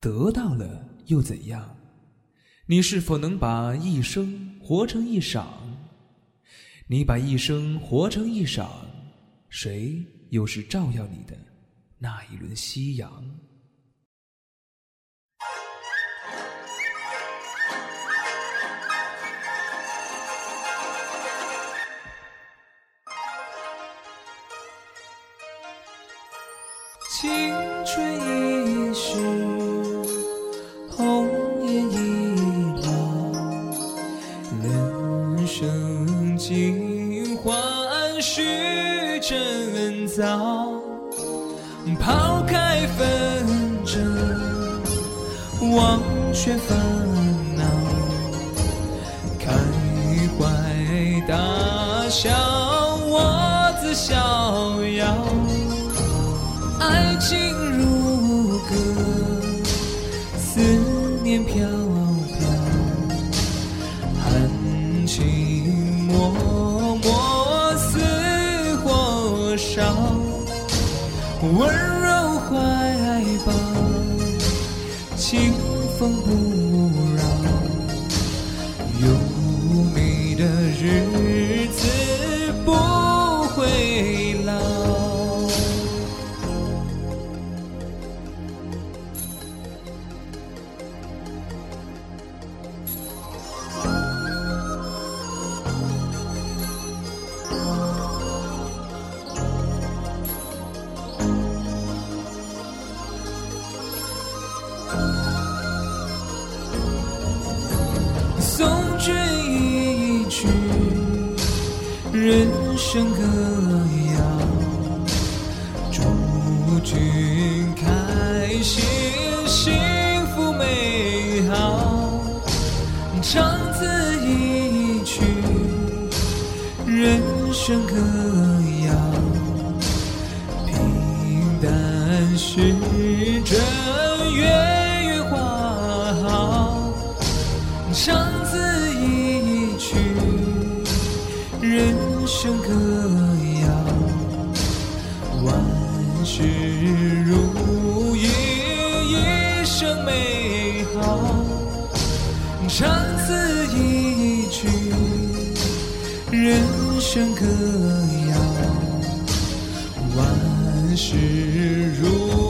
得到了又怎样？你是否能把一生活成一晌？你把一生活成一晌，谁又是照耀你的那一轮夕阳？青春已逝，红颜已老，人生尽欢须趁早。抛开纷争，忘却烦恼，开怀大笑，我自逍遥。爱情温柔怀抱，清风不送君一曲人生歌谣，祝君开心幸福美好。唱此一曲人生歌谣，平淡是人生歌谣，万事如意，一生美好。唱此一曲人生歌谣，万事如